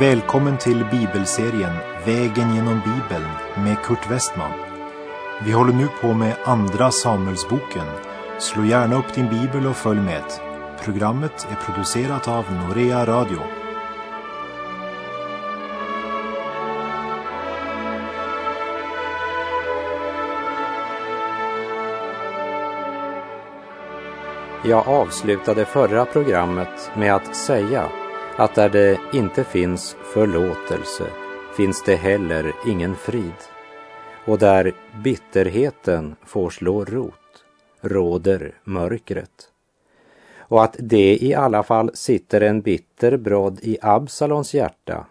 Välkommen till bibelserien Vägen genom Bibeln med Kurt Westman. Vi håller nu på med Andra Samuelsboken. Slå gärna upp din bibel och följ med. Programmet är producerat av Norea Radio. Jag avslutade förra programmet med att säga att där det inte finns förlåtelse finns det heller ingen frid. Och där bitterheten får slå rot råder mörkret. Och att det i alla fall sitter en bitter brodd i Absalons hjärta,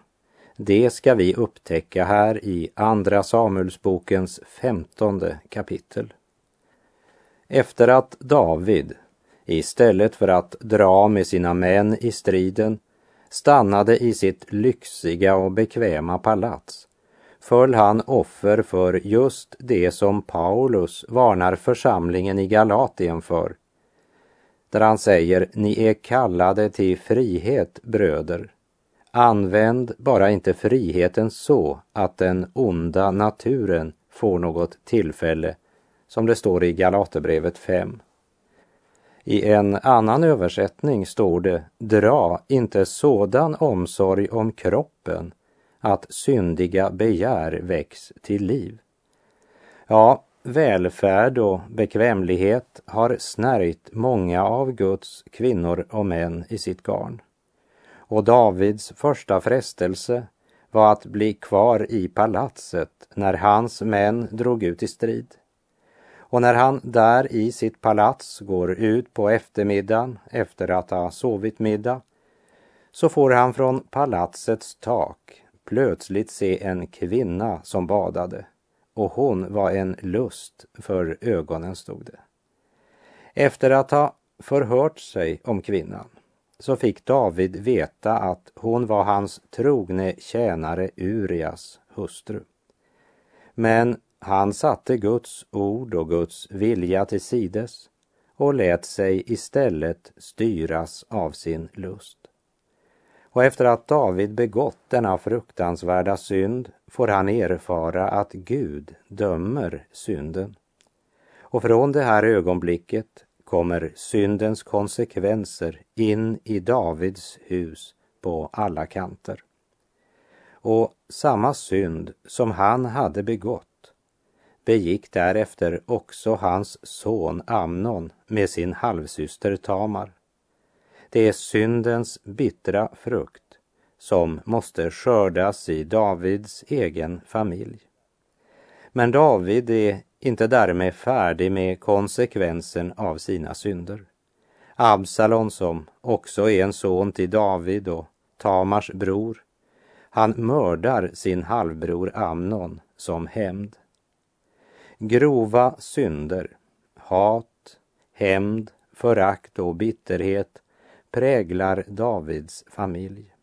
det ska vi upptäcka här i Andra Samuelsbokens femtonde kapitel. Efter att David, istället för att dra med sina män i striden, stannade i sitt lyxiga och bekväma palats föll han offer för just det som Paulus varnar församlingen i Galatien för. Där han säger, ni är kallade till frihet, bröder. Använd bara inte friheten så att den onda naturen får något tillfälle, som det står i Galaterbrevet 5. I en annan översättning står det, dra inte sådan omsorg om kroppen att syndiga begär väcks till liv. Ja, välfärd och bekvämlighet har snärjt många av Guds kvinnor och män i sitt garn. Och Davids första frestelse var att bli kvar i palatset när hans män drog ut i strid. Och när han där i sitt palats går ut på eftermiddagen efter att ha sovit middag så får han från palatsets tak plötsligt se en kvinna som badade och hon var en lust för ögonen, stod det. Efter att ha förhört sig om kvinnan så fick David veta att hon var hans trogne tjänare Urias hustru. Men han satte Guds ord och Guds vilja till sides och lät sig istället styras av sin lust. Och efter att David begått denna fruktansvärda synd får han erfara att Gud dömer synden. Och från det här ögonblicket kommer syndens konsekvenser in i Davids hus på alla kanter. Och samma synd som han hade begått begick därefter också hans son Amnon med sin halvsyster Tamar. Det är syndens bittra frukt som måste skördas i Davids egen familj. Men David är inte därmed färdig med konsekvensen av sina synder. Absalon, som också är en son till David och Tamars bror, han mördar sin halvbror Amnon som hämnd. Grova synder, hat, hämnd, förakt och bitterhet präglar Davids familj.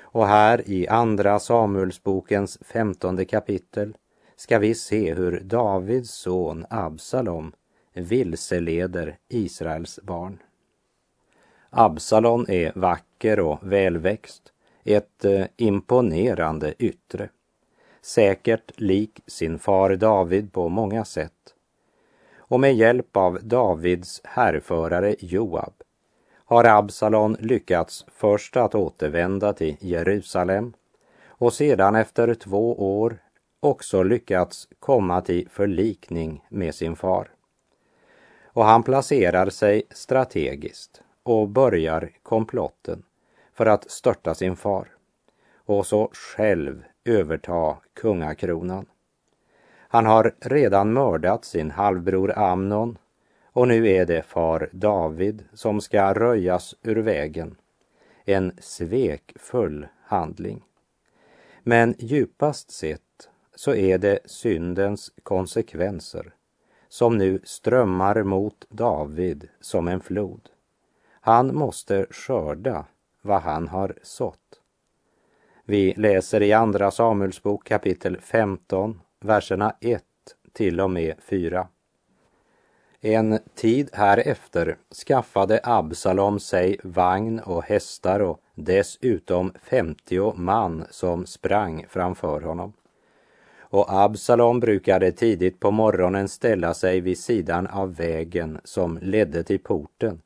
Och här i Andra Samuelsbokens femtonde kapitel ska vi se hur Davids son Absalom vilseleder Israels barn. Absalom är vacker och välväxt, ett eh, imponerande yttre säkert lik sin far David på många sätt. Och med hjälp av Davids härförare Joab har Absalon lyckats först att återvända till Jerusalem och sedan efter två år också lyckats komma till förlikning med sin far. Och han placerar sig strategiskt och börjar komplotten för att störta sin far och så själv överta kungakronan. Han har redan mördat sin halvbror Amnon och nu är det far David som ska röjas ur vägen. En svekfull handling. Men djupast sett så är det syndens konsekvenser som nu strömmar mot David som en flod. Han måste skörda vad han har sått. Vi läser i Andra Samuelsbok kapitel 15, verserna 1 till och med 4. En tid härefter skaffade Absalom sig vagn och hästar och dessutom femtio man som sprang framför honom. Och Absalom brukade tidigt på morgonen ställa sig vid sidan av vägen som ledde till porten.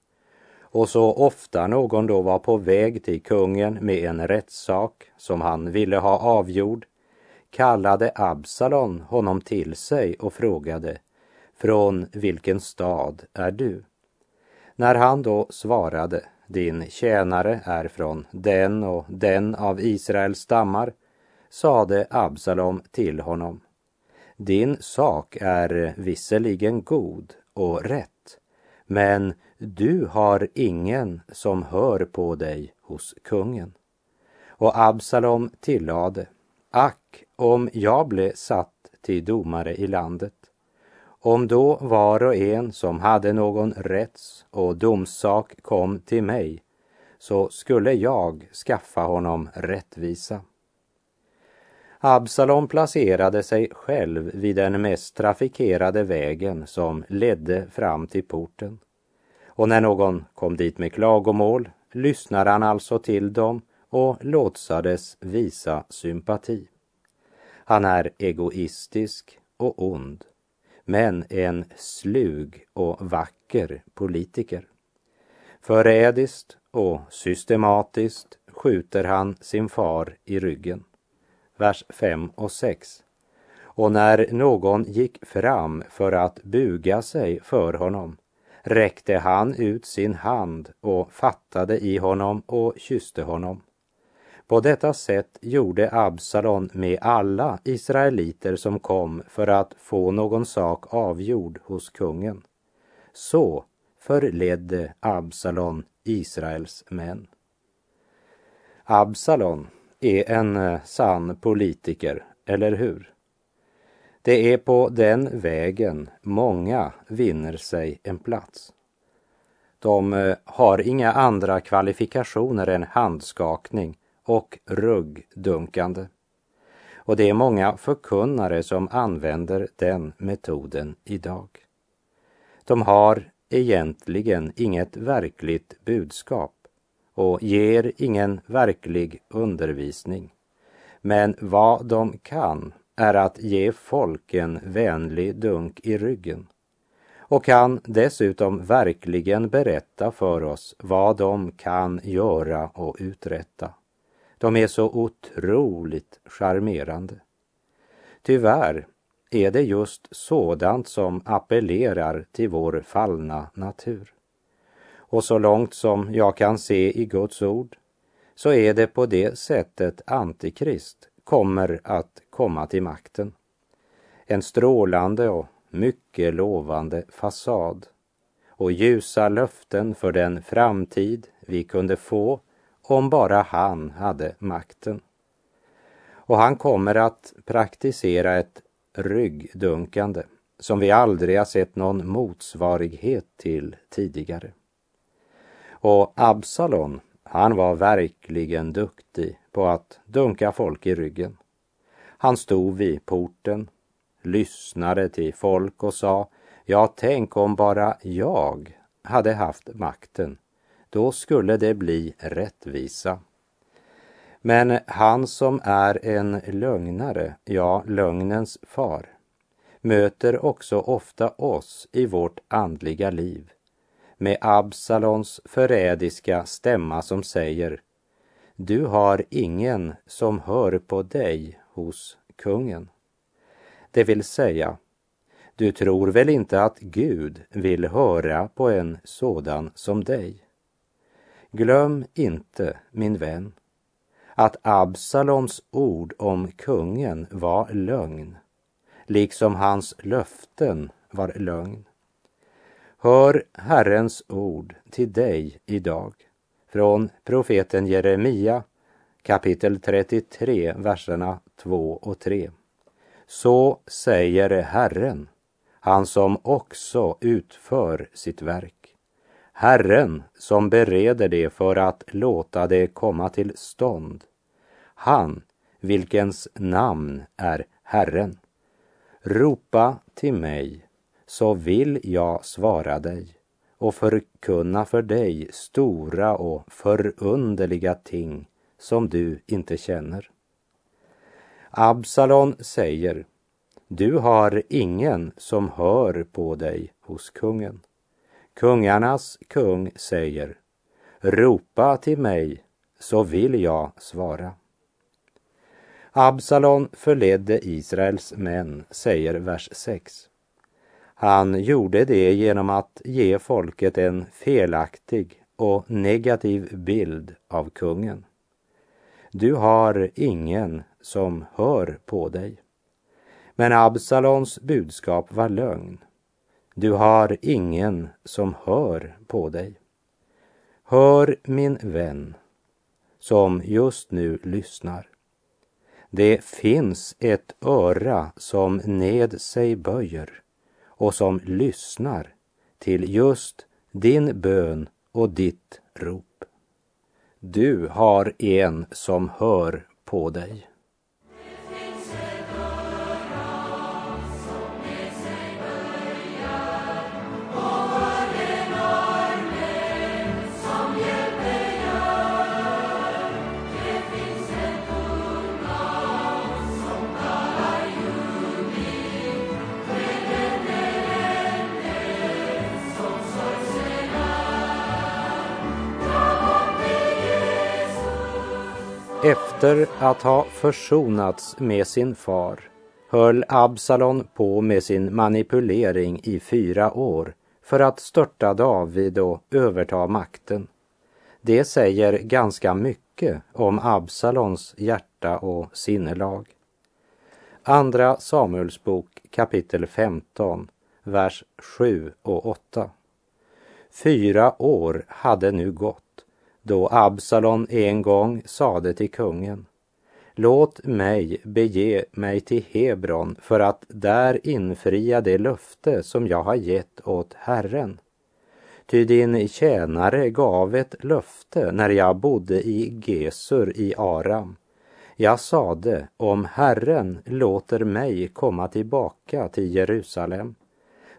Och så ofta någon då var på väg till kungen med en rättssak som han ville ha avgjord kallade Absalon honom till sig och frågade Från vilken stad är du? När han då svarade Din tjänare är från den och den av Israels stammar sade Absalom till honom Din sak är visserligen god och rätt men du har ingen som hör på dig hos kungen. Och Absalom tillade Ack, om jag blev satt till domare i landet, om då var och en som hade någon rätts och domssak kom till mig, så skulle jag skaffa honom rättvisa. Absalom placerade sig själv vid den mest trafikerade vägen som ledde fram till porten. Och när någon kom dit med klagomål lyssnade han alltså till dem och låtsades visa sympati. Han är egoistisk och ond, men en slug och vacker politiker. Förrädiskt och systematiskt skjuter han sin far i ryggen. Vers 5 och 6. Och när någon gick fram för att buga sig för honom räckte han ut sin hand och fattade i honom och kysste honom. På detta sätt gjorde Absalon med alla israeliter som kom för att få någon sak avgjord hos kungen. Så förledde Absalon Israels män. Absalon är en eh, sann politiker, eller hur? Det är på den vägen många vinner sig en plats. De eh, har inga andra kvalifikationer än handskakning och ruggdunkande. Och det är många förkunnare som använder den metoden idag. De har egentligen inget verkligt budskap och ger ingen verklig undervisning. Men vad de kan är att ge folk en vänlig dunk i ryggen och kan dessutom verkligen berätta för oss vad de kan göra och uträtta. De är så otroligt charmerande. Tyvärr är det just sådant som appellerar till vår fallna natur. Och så långt som jag kan se i Guds ord så är det på det sättet Antikrist kommer att komma till makten. En strålande och mycket lovande fasad och ljusa löften för den framtid vi kunde få om bara han hade makten. Och han kommer att praktisera ett ryggdunkande som vi aldrig har sett någon motsvarighet till tidigare. Och Absalon, han var verkligen duktig på att dunka folk i ryggen. Han stod vid porten, lyssnade till folk och sa, ja, tänk om bara jag hade haft makten, då skulle det bli rättvisa. Men han som är en lögnare, ja, lögnens far, möter också ofta oss i vårt andliga liv med Absalons förrädiska stämma som säger Du har ingen som hör på dig hos kungen. Det vill säga, du tror väl inte att Gud vill höra på en sådan som dig? Glöm inte, min vän, att Absaloms ord om kungen var lögn, liksom hans löften var lögn. Hör Herrens ord till dig idag från profeten Jeremia kapitel 33, verserna 2 och 3. Så säger Herren, han som också utför sitt verk. Herren som bereder det för att låta det komma till stånd. Han, vilkens namn är Herren. Ropa till mig, så vill jag svara dig och förkunna för dig stora och förunderliga ting som du inte känner. Absalon säger, du har ingen som hör på dig hos kungen. Kungarnas kung säger, ropa till mig så vill jag svara. Absalon förledde Israels män, säger vers 6. Han gjorde det genom att ge folket en felaktig och negativ bild av kungen. Du har ingen som hör på dig. Men Absalons budskap var lögn. Du har ingen som hör på dig. Hör min vän som just nu lyssnar. Det finns ett öra som ned sig böjer och som lyssnar till just din bön och ditt rop. Du har en som hör på dig. Efter att ha försonats med sin far höll Absalon på med sin manipulering i fyra år för att störta David och överta makten. Det säger ganska mycket om Absalons hjärta och sinnelag. Andra Samuelsbok kapitel 15, vers 7 och 8. Fyra år hade nu gått då Absalon en gång sade till kungen Låt mig bege mig till Hebron för att där infria det löfte som jag har gett åt Herren. Ty din tjänare gav ett löfte när jag bodde i Gesur i Aram. Jag sade, om Herren låter mig komma tillbaka till Jerusalem,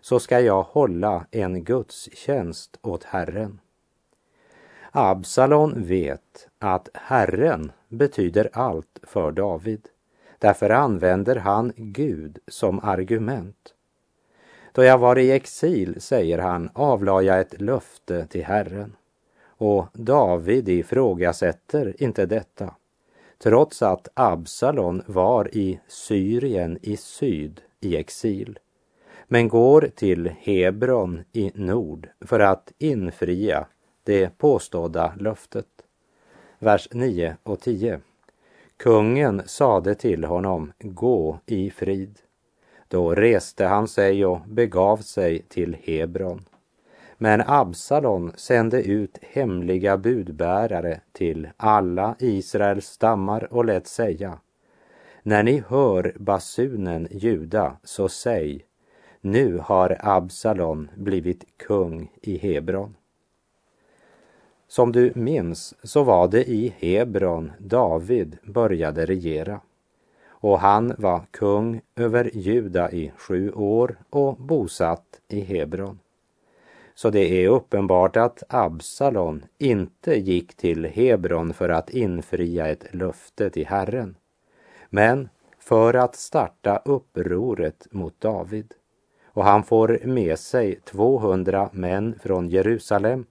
så ska jag hålla en gudstjänst åt Herren. Absalon vet att Herren betyder allt för David. Därför använder han Gud som argument. Då jag var i exil, säger han, avlade jag ett löfte till Herren. Och David ifrågasätter inte detta, trots att Absalon var i Syrien i syd i exil, men går till Hebron i nord för att infria det påstådda löftet. Vers 9 och 10. Kungen sade till honom, gå i frid. Då reste han sig och begav sig till Hebron. Men Absalon sände ut hemliga budbärare till alla Israels stammar och lät säga När ni hör basunen ljuda, så säg Nu har Absalon blivit kung i Hebron. Som du minns så var det i Hebron David började regera och han var kung över Juda i sju år och bosatt i Hebron. Så det är uppenbart att Absalon inte gick till Hebron för att infria ett löfte till Herren, men för att starta upproret mot David. Och han får med sig 200 män från Jerusalem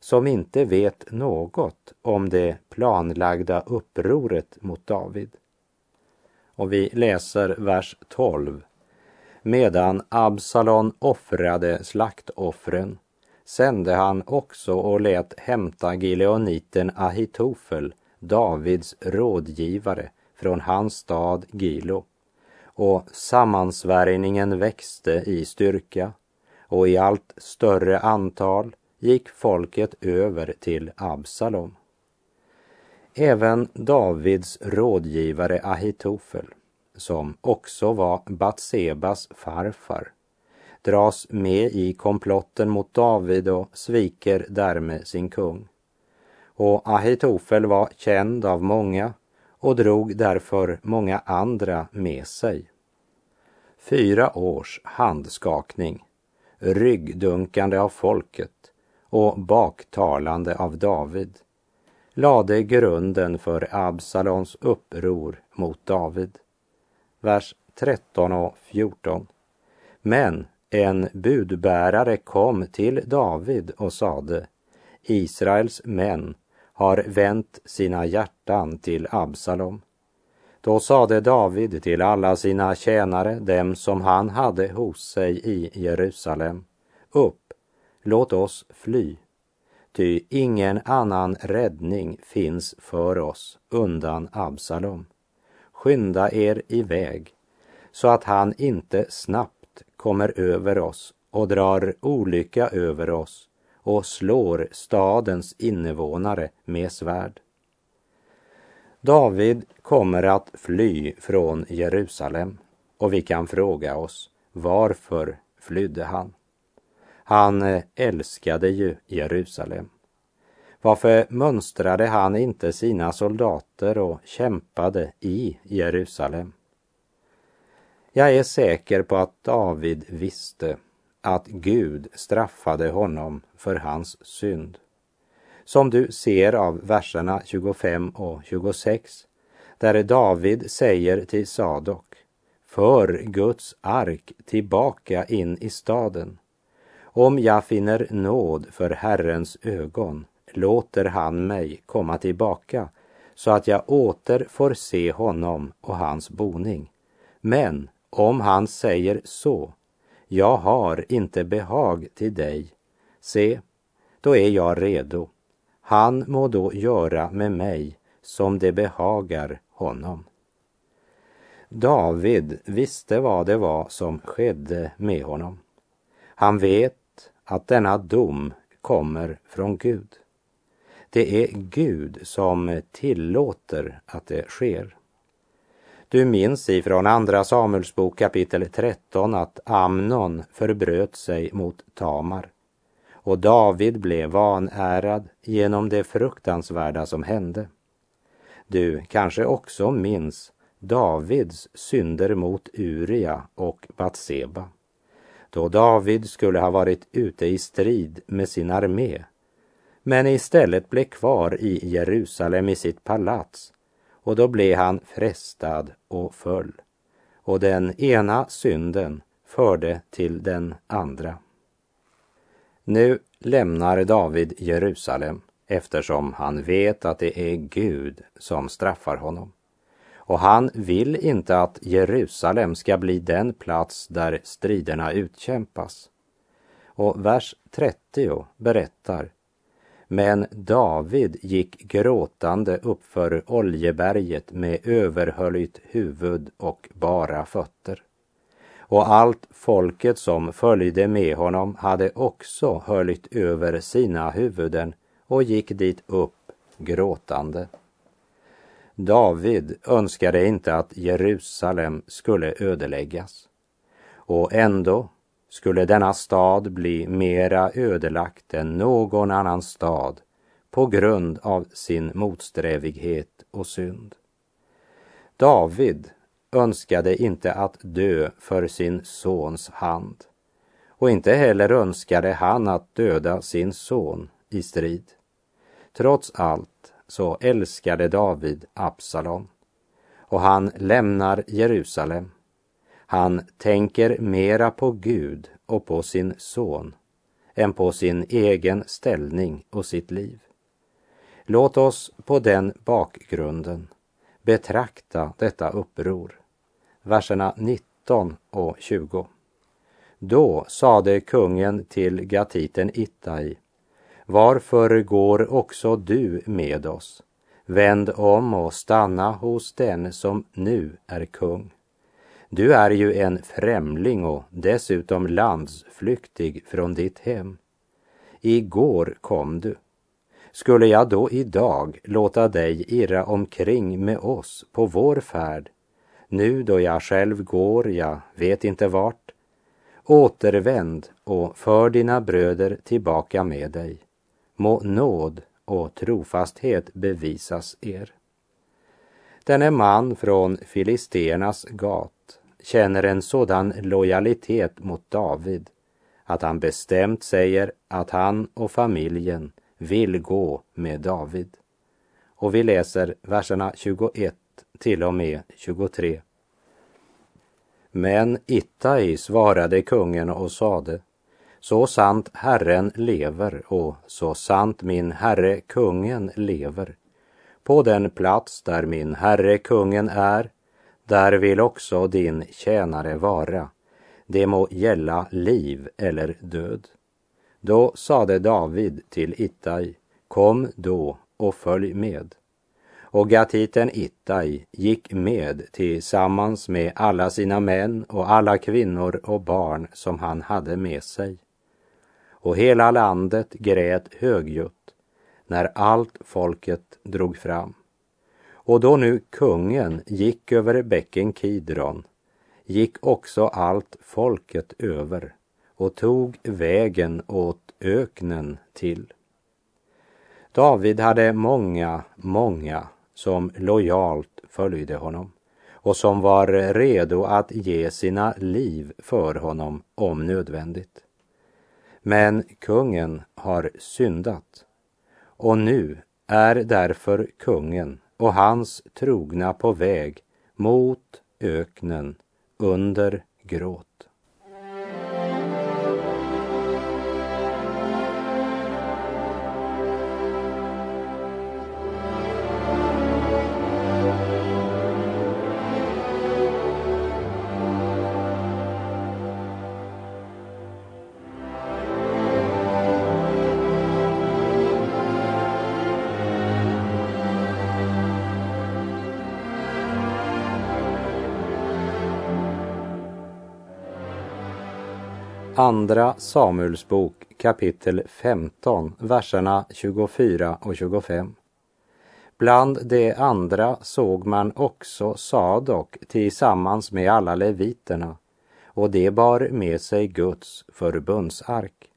som inte vet något om det planlagda upproret mot David. Och vi läser vers 12. Medan Absalon offrade slaktoffren sände han också och lät hämta gileoniten Ahitofel, Davids rådgivare, från hans stad Gilo. Och sammansvärjningen växte i styrka och i allt större antal gick folket över till Absalom. Även Davids rådgivare Ahitofel, som också var Batsebas farfar, dras med i komplotten mot David och sviker därmed sin kung. Och Ahitofel var känd av många och drog därför många andra med sig. Fyra års handskakning ryggdunkande av folket och baktalande av David lade grunden för Absalons uppror mot David. Vers 13 och 14. Men en budbärare kom till David och sade Israels män har vänt sina hjärtan till Absalom. Då sade David till alla sina tjänare, dem som han hade hos sig i Jerusalem, upp, låt oss fly, ty ingen annan räddning finns för oss undan Absalom. Skynda er iväg, så att han inte snabbt kommer över oss och drar olycka över oss och slår stadens invånare med svärd. David kommer att fly från Jerusalem och vi kan fråga oss varför flydde han? Han eh, älskade ju Jerusalem. Varför mönstrade han inte sina soldater och kämpade i Jerusalem? Jag är säker på att David visste att Gud straffade honom för hans synd. Som du ser av verserna 25 och 26, där David säger till Sadok, för Guds ark tillbaka in i staden. Om jag finner nåd för Herrens ögon låter han mig komma tillbaka så att jag åter får se honom och hans boning. Men om han säger så, jag har inte behag till dig, se, då är jag redo. Han må då göra med mig som det behagar honom. David visste vad det var som skedde med honom. Han vet att denna dom kommer från Gud. Det är Gud som tillåter att det sker. Du minns ifrån Andra Samuelsbok kapitel 13 att Amnon förbröt sig mot Tamar och David blev vanärad genom det fruktansvärda som hände. Du kanske också minns Davids synder mot Uria och Batseba. Då David skulle ha varit ute i strid med sin armé men istället blev kvar i Jerusalem i sitt palats och då blev han frestad och föll. Och den ena synden förde till den andra. Nu lämnar David Jerusalem eftersom han vet att det är Gud som straffar honom. Och han vill inte att Jerusalem ska bli den plats där striderna utkämpas. Och vers 30 berättar men David gick gråtande uppför Oljeberget med överhöljt huvud och bara fötter. Och allt folket som följde med honom hade också höljt över sina huvuden och gick dit upp gråtande. David önskade inte att Jerusalem skulle ödeläggas. Och ändå skulle denna stad bli mera ödelagt än någon annan stad på grund av sin motsträvighet och synd. David önskade inte att dö för sin sons hand och inte heller önskade han att döda sin son i strid. Trots allt så älskade David Absalom och han lämnar Jerusalem han tänker mera på Gud och på sin son än på sin egen ställning och sitt liv. Låt oss på den bakgrunden betrakta detta uppror. Verserna 19 och 20. Då sade kungen till gatiten Ittai, varför går också du med oss? Vänd om och stanna hos den som nu är kung. Du är ju en främling och dessutom landsflyktig från ditt hem. Igår kom du. Skulle jag då idag låta dig irra omkring med oss på vår färd, nu då jag själv går, jag vet inte vart, återvänd och för dina bröder tillbaka med dig. Må nåd och trofasthet bevisas er. Denne man från Filisternas gat känner en sådan lojalitet mot David att han bestämt säger att han och familjen vill gå med David. Och vi läser verserna 21 till och med 23. Men Ittai svarade kungen och sade, så sant Herren lever och så sant min herre kungen lever. På den plats där min herre kungen är, där vill också din tjänare vara. Det må gälla liv eller död. Då sade David till Ittai, kom då och följ med. Och gatiten Ittai gick med tillsammans med alla sina män och alla kvinnor och barn som han hade med sig. Och hela landet grät högljutt när allt folket drog fram. Och då nu kungen gick över bäcken Kidron gick också allt folket över och tog vägen åt öknen till. David hade många, många som lojalt följde honom och som var redo att ge sina liv för honom om nödvändigt. Men kungen har syndat och nu är därför kungen och hans trogna på väg mot öknen under gråt. Andra Samuelsbok kapitel 15, verserna 24 och 25. Bland de andra såg man också Sadok tillsammans med alla leviterna och de bar med sig Guds förbundsark.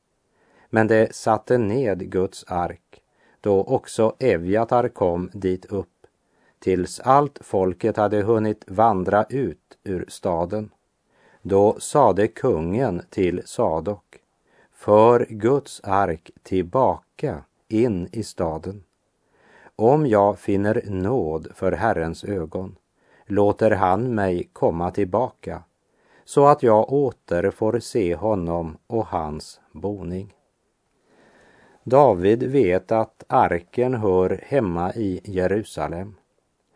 Men de satte ned Guds ark då också Evjatar kom dit upp tills allt folket hade hunnit vandra ut ur staden. Då sade kungen till Sadok, för Guds ark tillbaka in i staden. Om jag finner nåd för Herrens ögon låter han mig komma tillbaka så att jag åter får se honom och hans boning. David vet att arken hör hemma i Jerusalem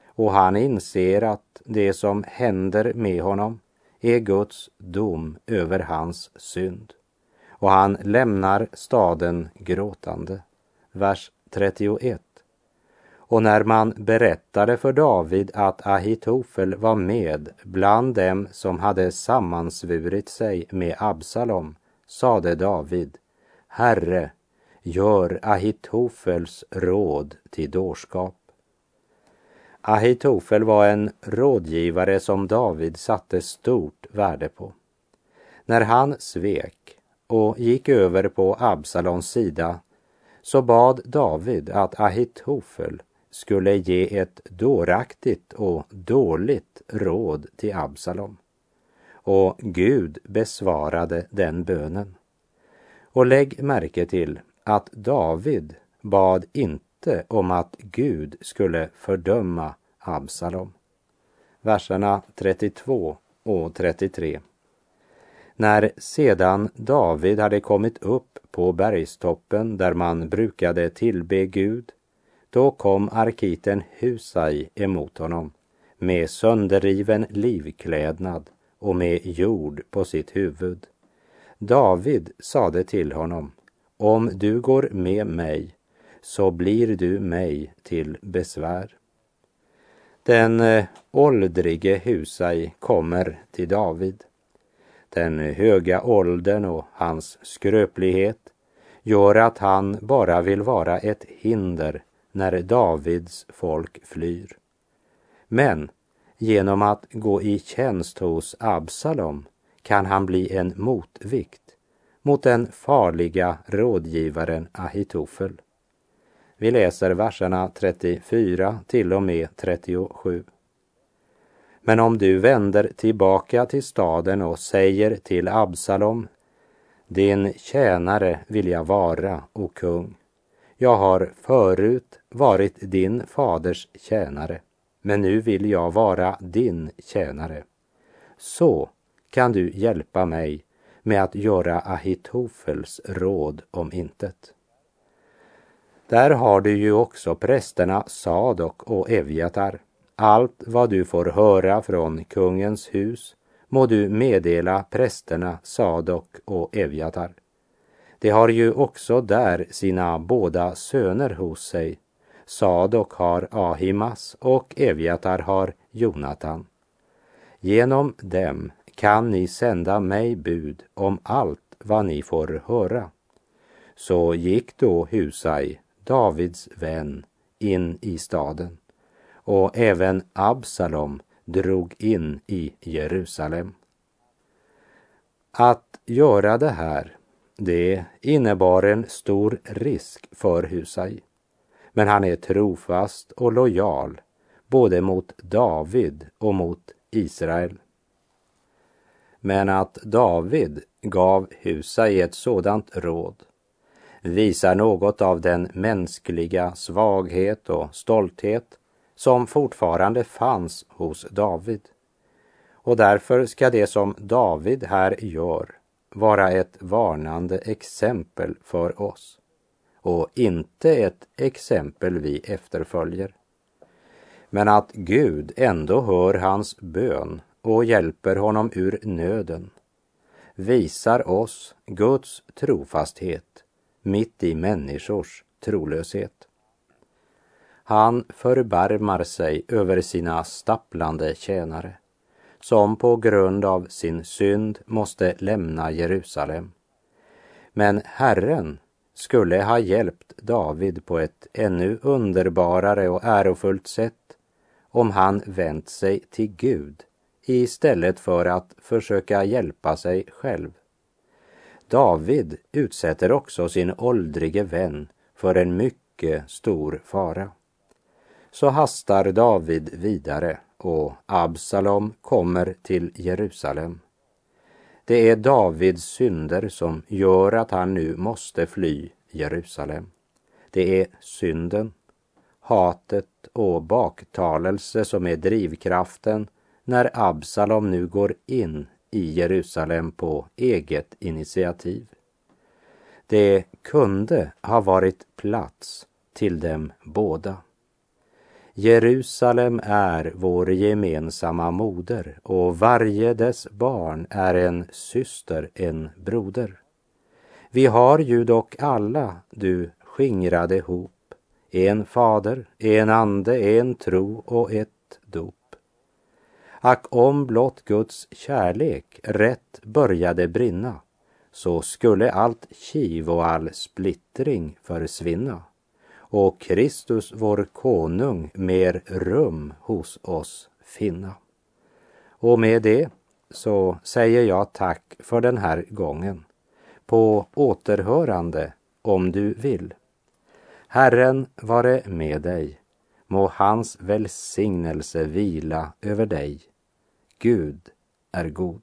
och han inser att det som händer med honom är Guds dom över hans synd. Och han lämnar staden gråtande. Vers 31. Och när man berättade för David att Ahitofel var med bland dem som hade sammansvurit sig med Absalom sade David, Herre, gör Ahitofels råd till dårskap. Ahitofel var en rådgivare som David satte stort värde på. När han svek och gick över på Absalons sida så bad David att Ahitofel skulle ge ett dåraktigt och dåligt råd till Absalom. Och Gud besvarade den bönen. Och lägg märke till att David bad inte löfte om att Gud skulle fördöma Absalom. Verserna 32 och 33. När sedan David hade kommit upp på bergstoppen där man brukade tillbe Gud, då kom arkiten Husai emot honom med sönderriven livklädnad och med jord på sitt huvud. David sade till honom, om du går med mig så blir du mig till besvär. Den eh, åldrige Husai kommer till David. Den höga åldern och hans skröplighet gör att han bara vill vara ett hinder när Davids folk flyr. Men genom att gå i tjänst hos Absalom kan han bli en motvikt mot den farliga rådgivaren Ahitofel. Vi läser verserna 34 till och med 37. Men om du vänder tillbaka till staden och säger till Absalom, Din tjänare vill jag vara, o kung. Jag har förut varit din faders tjänare, men nu vill jag vara din tjänare. Så kan du hjälpa mig med att göra Ahitofels råd om intet. Där har du ju också prästerna Sadok och Evjatar. Allt vad du får höra från kungens hus må du meddela prästerna Sadok och Evjatar. De har ju också där sina båda söner hos sig. Sadok har Ahimas och Evjatar har Jonatan. Genom dem kan ni sända mig bud om allt vad ni får höra. Så gick då Husai, Davids vän, in i staden och även Absalom drog in i Jerusalem. Att göra det här, det innebar en stor risk för Husai. Men han är trofast och lojal både mot David och mot Israel. Men att David gav Husai ett sådant råd visar något av den mänskliga svaghet och stolthet som fortfarande fanns hos David. Och därför ska det som David här gör vara ett varnande exempel för oss och inte ett exempel vi efterföljer. Men att Gud ändå hör hans bön och hjälper honom ur nöden visar oss Guds trofasthet mitt i människors trolöshet. Han förbarmar sig över sina stapplande tjänare som på grund av sin synd måste lämna Jerusalem. Men Herren skulle ha hjälpt David på ett ännu underbarare och ärofullt sätt om han vänt sig till Gud istället för att försöka hjälpa sig själv. David utsätter också sin åldrige vän för en mycket stor fara. Så hastar David vidare och Absalom kommer till Jerusalem. Det är Davids synder som gör att han nu måste fly Jerusalem. Det är synden, hatet och baktalelse som är drivkraften när Absalom nu går in i Jerusalem på eget initiativ. Det kunde ha varit plats till dem båda. Jerusalem är vår gemensamma moder och varje dess barn är en syster, en broder. Vi har ju dock alla, du skingrade hop, en fader, en ande, en tro och ett dop. Ack om blott Guds kärlek rätt började brinna, så skulle allt kiv och all splittring försvinna och Kristus vår konung mer rum hos oss finna. Och med det så säger jag tack för den här gången. På återhörande om du vill. Herren vare med dig. Må hans välsignelse vila över dig. Gud är god.